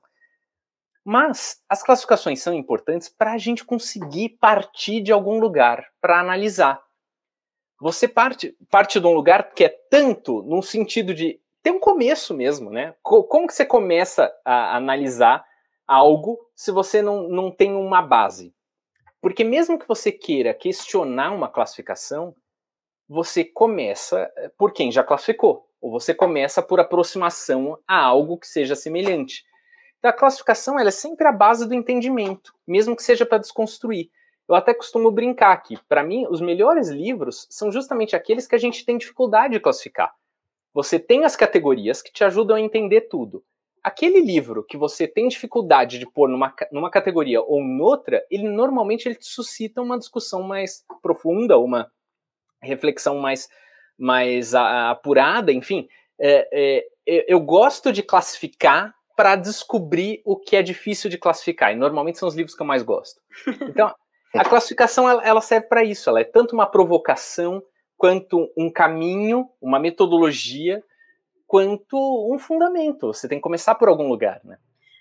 Speaker 3: Mas as classificações são importantes para a gente conseguir partir de algum lugar para analisar. Você parte, parte de um lugar que é tanto no sentido de ter um começo mesmo, né? Como que você começa a analisar algo se você não, não tem uma base. Porque mesmo que você queira questionar uma classificação, você começa eh, por quem já classificou, ou você começa por aproximação a algo que seja semelhante. Então, a classificação ela é sempre a base do entendimento, mesmo que seja para desconstruir. Eu até costumo brincar aqui. Para mim, os melhores livros são justamente aqueles que a gente tem dificuldade de classificar. Você tem as categorias que te ajudam a entender tudo aquele livro que você tem dificuldade de pôr numa, numa categoria ou noutra, ele normalmente ele te suscita uma discussão mais profunda, uma reflexão mais, mais apurada, enfim. É, é, eu gosto de classificar para descobrir o que é difícil de classificar, e normalmente são os livros que eu mais gosto. Então, a classificação ela, serve para isso, ela é tanto uma provocação quanto um caminho, uma metodologia quanto um fundamento. Você tem que começar por algum lugar, né?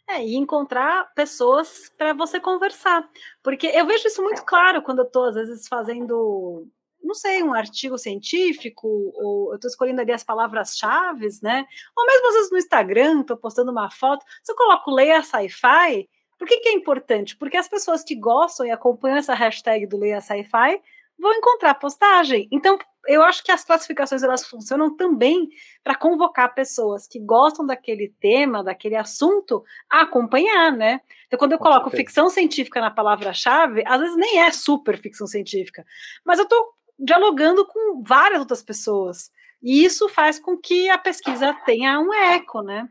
Speaker 2: É, e encontrar pessoas para você conversar. Porque eu vejo isso muito claro quando eu estou, às vezes, fazendo, não sei, um artigo científico, ou eu estou escolhendo ali as palavras-chave, né? Ou mesmo às vezes no Instagram, estou postando uma foto, se eu coloco Leia Sci-Fi, por que, que é importante? Porque as pessoas que gostam e acompanham essa hashtag do Leia Sci-Fi vão encontrar postagem. Então, eu acho que as classificações elas funcionam também para convocar pessoas que gostam daquele tema, daquele assunto, a acompanhar, né? Então, quando eu coloco ficção científica na palavra-chave, às vezes nem é super ficção científica, mas eu estou dialogando com várias outras pessoas. E isso faz com que a pesquisa tenha um eco, né?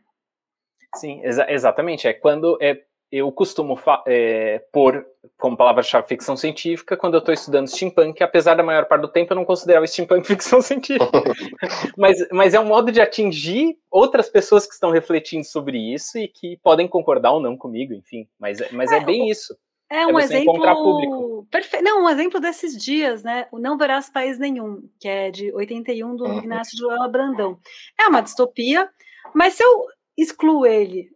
Speaker 3: Sim, exa exatamente. É quando é, eu costumo é, pôr como palavra-chave ficção científica quando eu estou estudando steampunk, apesar da maior parte do tempo eu não considerava steampunk ficção científica. mas, mas é um modo de atingir outras pessoas que estão refletindo sobre isso e que podem concordar ou não comigo, enfim. Mas, mas é, é bem isso.
Speaker 2: É, é um é exemplo. Perfeito. Não, um exemplo desses dias, né? O Não Verás País Nenhum, que é de 81 do uhum. Ignácio de Loyola Brandão. É uma distopia, mas se eu excluo ele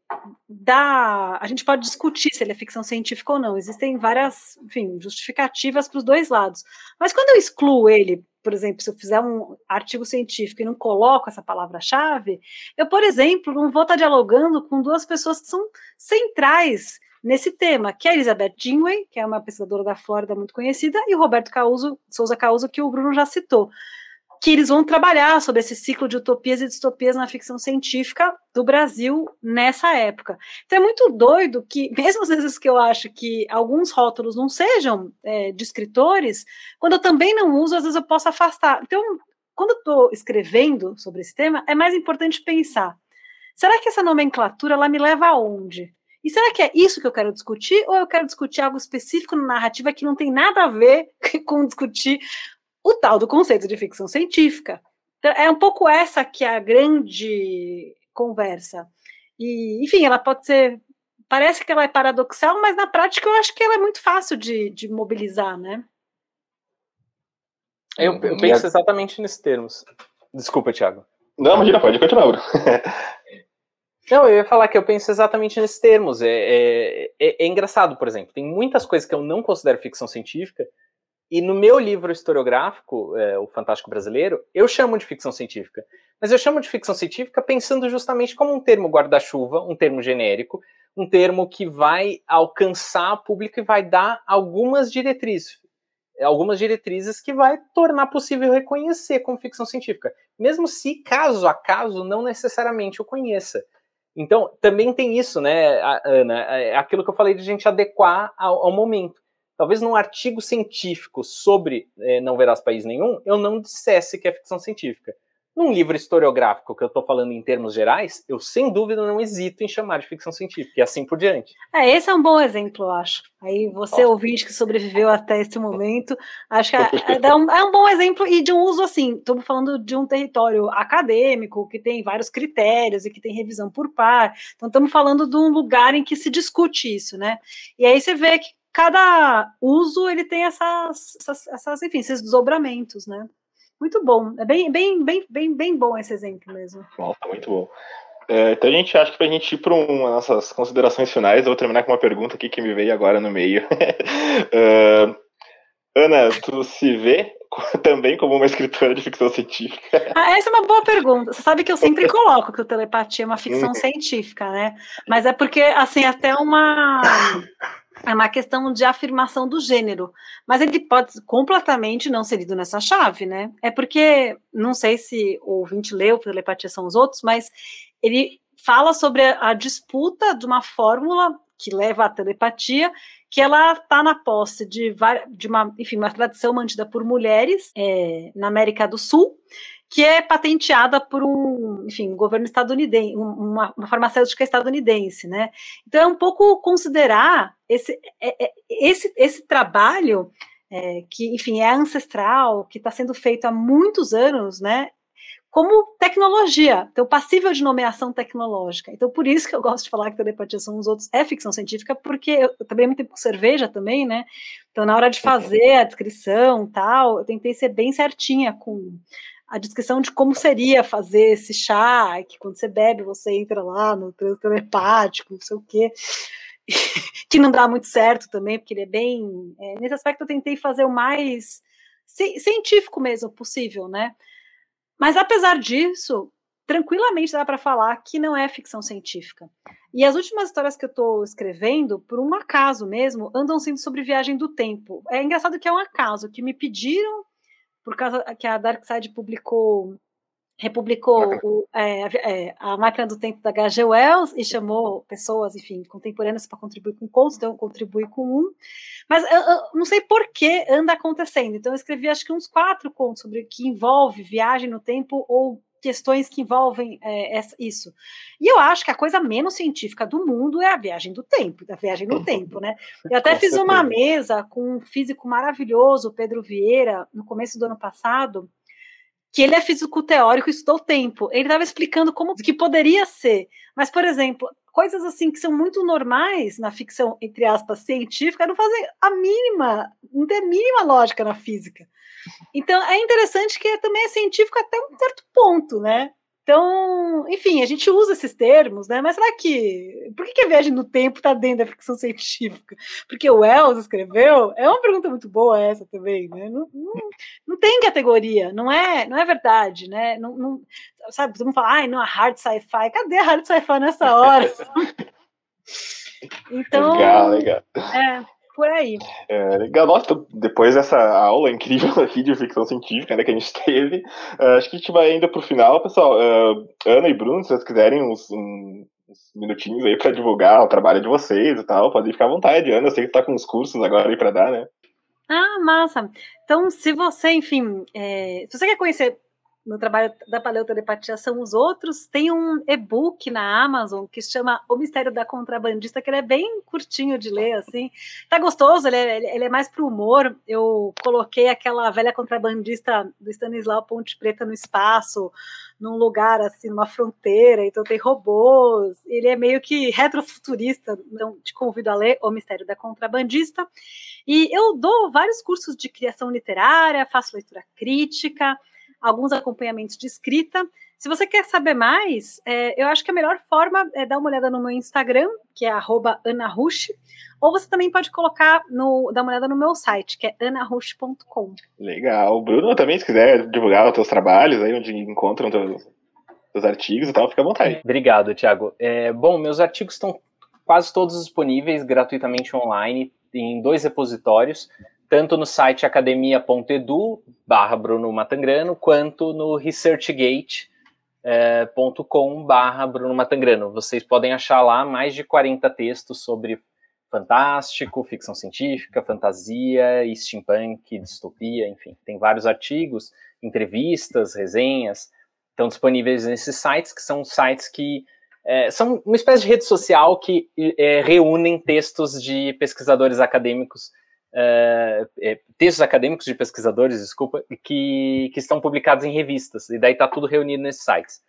Speaker 2: da. A gente pode discutir se ele é ficção científica ou não. Existem várias, enfim, justificativas para os dois lados. Mas quando eu excluo ele, por exemplo, se eu fizer um artigo científico e não coloco essa palavra-chave, eu, por exemplo, não vou estar dialogando com duas pessoas que são centrais nesse tema, que é a Elizabeth Jinway, que é uma pesquisadora da Flórida muito conhecida, e o Roberto Causo, Souza Causo, que o Bruno já citou que eles vão trabalhar sobre esse ciclo de utopias e distopias na ficção científica do Brasil nessa época. Então é muito doido que, mesmo às vezes que eu acho que alguns rótulos não sejam é, de escritores, quando eu também não uso, às vezes eu posso afastar. Então, quando eu estou escrevendo sobre esse tema, é mais importante pensar: será que essa nomenclatura ela me leva aonde? E será que é isso que eu quero discutir? Ou eu quero discutir algo específico na narrativa que não tem nada a ver com discutir o tal do conceito de ficção científica. Então, é um pouco essa que é a grande conversa. E, enfim, ela pode ser. Parece que ela é paradoxal, mas na prática eu acho que ela é muito fácil de, de mobilizar, né?
Speaker 3: Eu, eu penso exatamente nesses termos. Desculpa, Thiago.
Speaker 1: Não, imagina, pode continuar, Bruno.
Speaker 3: Não, eu ia falar que eu penso exatamente nesses termos. É, é, é, é, engraçado, por exemplo, tem muitas coisas que eu não considero ficção científica, e no meu livro historiográfico, é, O Fantástico Brasileiro, eu chamo de ficção científica. Mas eu chamo de ficção científica pensando justamente como um termo guarda-chuva, um termo genérico, um termo que vai alcançar o público e vai dar algumas diretrizes. Algumas diretrizes que vai tornar possível reconhecer como ficção científica, mesmo se, caso a caso, não necessariamente o conheça. Então, também tem isso, né, Ana? É aquilo que eu falei de gente adequar ao, ao momento. Talvez num artigo científico sobre é, Não Verás País Nenhum, eu não dissesse que é ficção científica. Num livro historiográfico que eu estou falando em termos gerais, eu sem dúvida não hesito em chamar de ficção científica e assim por diante.
Speaker 2: É, esse é um bom exemplo, eu acho. Aí você, Nossa. ouvinte que sobreviveu até esse momento, acho que é, é, um, é um bom exemplo e de um uso assim. Estamos falando de um território acadêmico que tem vários critérios e que tem revisão por par. Então estamos falando de um lugar em que se discute isso, né? E aí você vê que cada uso ele tem essas, essas, essas enfim, esses desdobramentos, né? Muito bom. É bem, bem, bem, bem, bem bom esse exemplo mesmo.
Speaker 1: Nossa, muito bom. É, então a gente acha que para a gente ir para um, nossas considerações finais, eu vou terminar com uma pergunta aqui que me veio agora no meio. uh, Ana, tu se vê também como uma escritora de ficção científica?
Speaker 2: Ah, essa é uma boa pergunta. Você sabe que eu sempre coloco que o telepatia é uma ficção uhum. científica, né? Mas é porque, assim, até uma é uma questão de afirmação do gênero, mas ele pode completamente não ser lido nessa chave, né? É porque, não sei se o ouvinte leu, telepatia são os outros, mas ele fala sobre a, a disputa de uma fórmula que leva à telepatia, que ela está na posse de, de uma, enfim, uma tradição mantida por mulheres é, na América do Sul, que é patenteada por um, enfim, um governo estadunidense, uma, uma, farmacêutica estadunidense, né? Então é um pouco considerar esse, é, é, esse, esse trabalho é, que, enfim, é ancestral, que está sendo feito há muitos anos, né? Como tecnologia, então passível de nomeação tecnológica. Então, por isso que eu gosto de falar que telepatia são os outros é ficção científica, porque eu, eu trabalhei muito tempo com cerveja também, né? Então, na hora de fazer a descrição tal, eu tentei ser bem certinha com a descrição de como seria fazer esse chá, que quando você bebe, você entra lá no trânsito telepático, não sei o quê. que não dá muito certo também, porque ele é bem. É, nesse aspecto, eu tentei fazer o mais científico mesmo possível, né? Mas apesar disso, tranquilamente dá para falar que não é ficção científica. E as últimas histórias que eu estou escrevendo, por um acaso mesmo, andam sendo sobre viagem do tempo. É engraçado que é um acaso, que me pediram por causa que a Dark Side publicou republicou o, é, é, a máquina do tempo da H.G. Wells e chamou pessoas, enfim, contemporâneas para contribuir com contos, então eu contribuí com um, mas eu, eu, não sei por que anda acontecendo, então eu escrevi acho que uns quatro contos sobre que envolve viagem no tempo ou questões que envolvem é, isso. E eu acho que a coisa menos científica do mundo é a viagem do tempo, a viagem no tempo, né? Eu até fiz uma mesa com um físico maravilhoso, Pedro Vieira, no começo do ano passado, que ele é físico teórico e estudou tempo. Ele estava explicando como que poderia ser. Mas, por exemplo, coisas assim que são muito normais na ficção, entre aspas, científica, não fazem a mínima, não tem a mínima lógica na física. Então, é interessante que também é científico até um certo ponto, né? Então, enfim, a gente usa esses termos, né? Mas será que. Por que, a viagem no tempo está dentro da ficção científica? Porque o Wells escreveu? É uma pergunta muito boa essa também, né? Não, não, não tem categoria, não é, não é verdade, né? Não, não, sabe, todo mundo fala, ai, não, a hard sci-fi. Cadê a hard sci-fi nessa hora? então.
Speaker 1: Legal, legal.
Speaker 2: É por aí.
Speaker 1: É, legal. Nossa, depois dessa aula incrível aqui de ficção científica né, que a gente teve, uh, acho que a gente vai ainda pro final, pessoal. Uh, Ana e Bruno, se vocês quiserem uns, um, uns minutinhos aí para divulgar o trabalho de vocês e tal, podem ficar à vontade. Ana, eu sei que tá com uns cursos agora aí para dar, né?
Speaker 2: Ah, massa. Então, se você, enfim, é, se você quer conhecer meu trabalho da paleotelepatia são os outros. Tem um e-book na Amazon que se chama O Mistério da Contrabandista, que ele é bem curtinho de ler, assim. Tá gostoso, ele é, ele é mais pro humor. Eu coloquei aquela velha contrabandista do Stanislau Ponte Preta no espaço, num lugar assim, numa fronteira, então tem robôs. Ele é meio que retrofuturista, então te convido a ler O Mistério da Contrabandista. E eu dou vários cursos de criação literária, faço leitura crítica alguns acompanhamentos de escrita. Se você quer saber mais, é, eu acho que a melhor forma é dar uma olhada no meu Instagram, que é @anarush, ou você também pode colocar no, dar uma olhada no meu site, que é anarush.com.
Speaker 1: Legal. Bruno, também, se quiser divulgar os teus trabalhos, aí onde encontram teus, teus artigos e tal, fica à vontade.
Speaker 3: Obrigado, Thiago. É, bom, meus artigos estão quase todos disponíveis gratuitamente online em dois repositórios tanto no site academia.edu barra Bruno Matangrano, quanto no researchgate.com barra Bruno Matangrano. Vocês podem achar lá mais de 40 textos sobre fantástico, ficção científica, fantasia, steampunk, distopia, enfim. Tem vários artigos, entrevistas, resenhas, estão disponíveis nesses sites, que são sites que é, são uma espécie de rede social que é, reúnem textos de pesquisadores acadêmicos uh, textos acadêmicos de pesquisadores, desculpa, que, que estão publicados em revistas, e daí está tudo reunido nesses sites.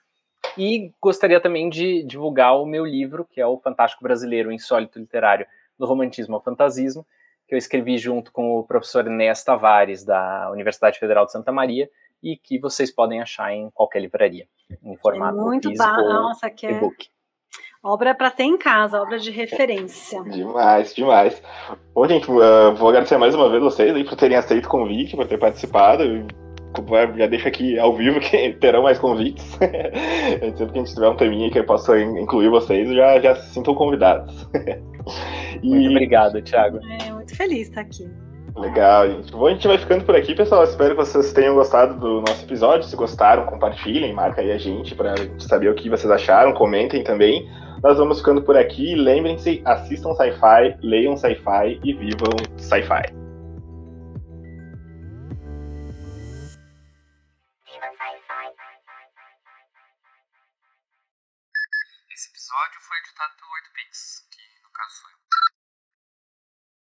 Speaker 3: E gostaria também de divulgar o meu livro, que é o Fantástico Brasileiro, o Insólito Literário do Romantismo ao Fantasismo, que eu escrevi junto com o professor Enéas Tavares, da Universidade Federal de Santa Maria, e que vocês podem achar em qualquer livraria, em formato é muito físico Nossa, que é... e-book.
Speaker 2: Obra para ter em casa, obra de referência.
Speaker 1: Demais, demais. Bom, gente, uh, vou agradecer mais uma vez vocês aí por terem aceito o convite, por ter participado. Já deixo aqui ao vivo que terão mais convites. Sempre que a gente tiver um teminha que eu possa incluir vocês, já, já se sintam convidados.
Speaker 3: e... Muito obrigado, Thiago.
Speaker 2: É, muito feliz estar aqui.
Speaker 1: Legal, gente. Bom, a gente vai ficando por aqui, pessoal. Espero que vocês tenham gostado do nosso episódio. Se gostaram, compartilhem, marca aí a gente para saber o que vocês acharam, comentem também. Nós vamos ficando por aqui. Lembrem-se, assistam sci-fi, leiam sci-fi e vivam sci-fi. Esse episódio foi editado pelo 8pix, que no caso sou eu.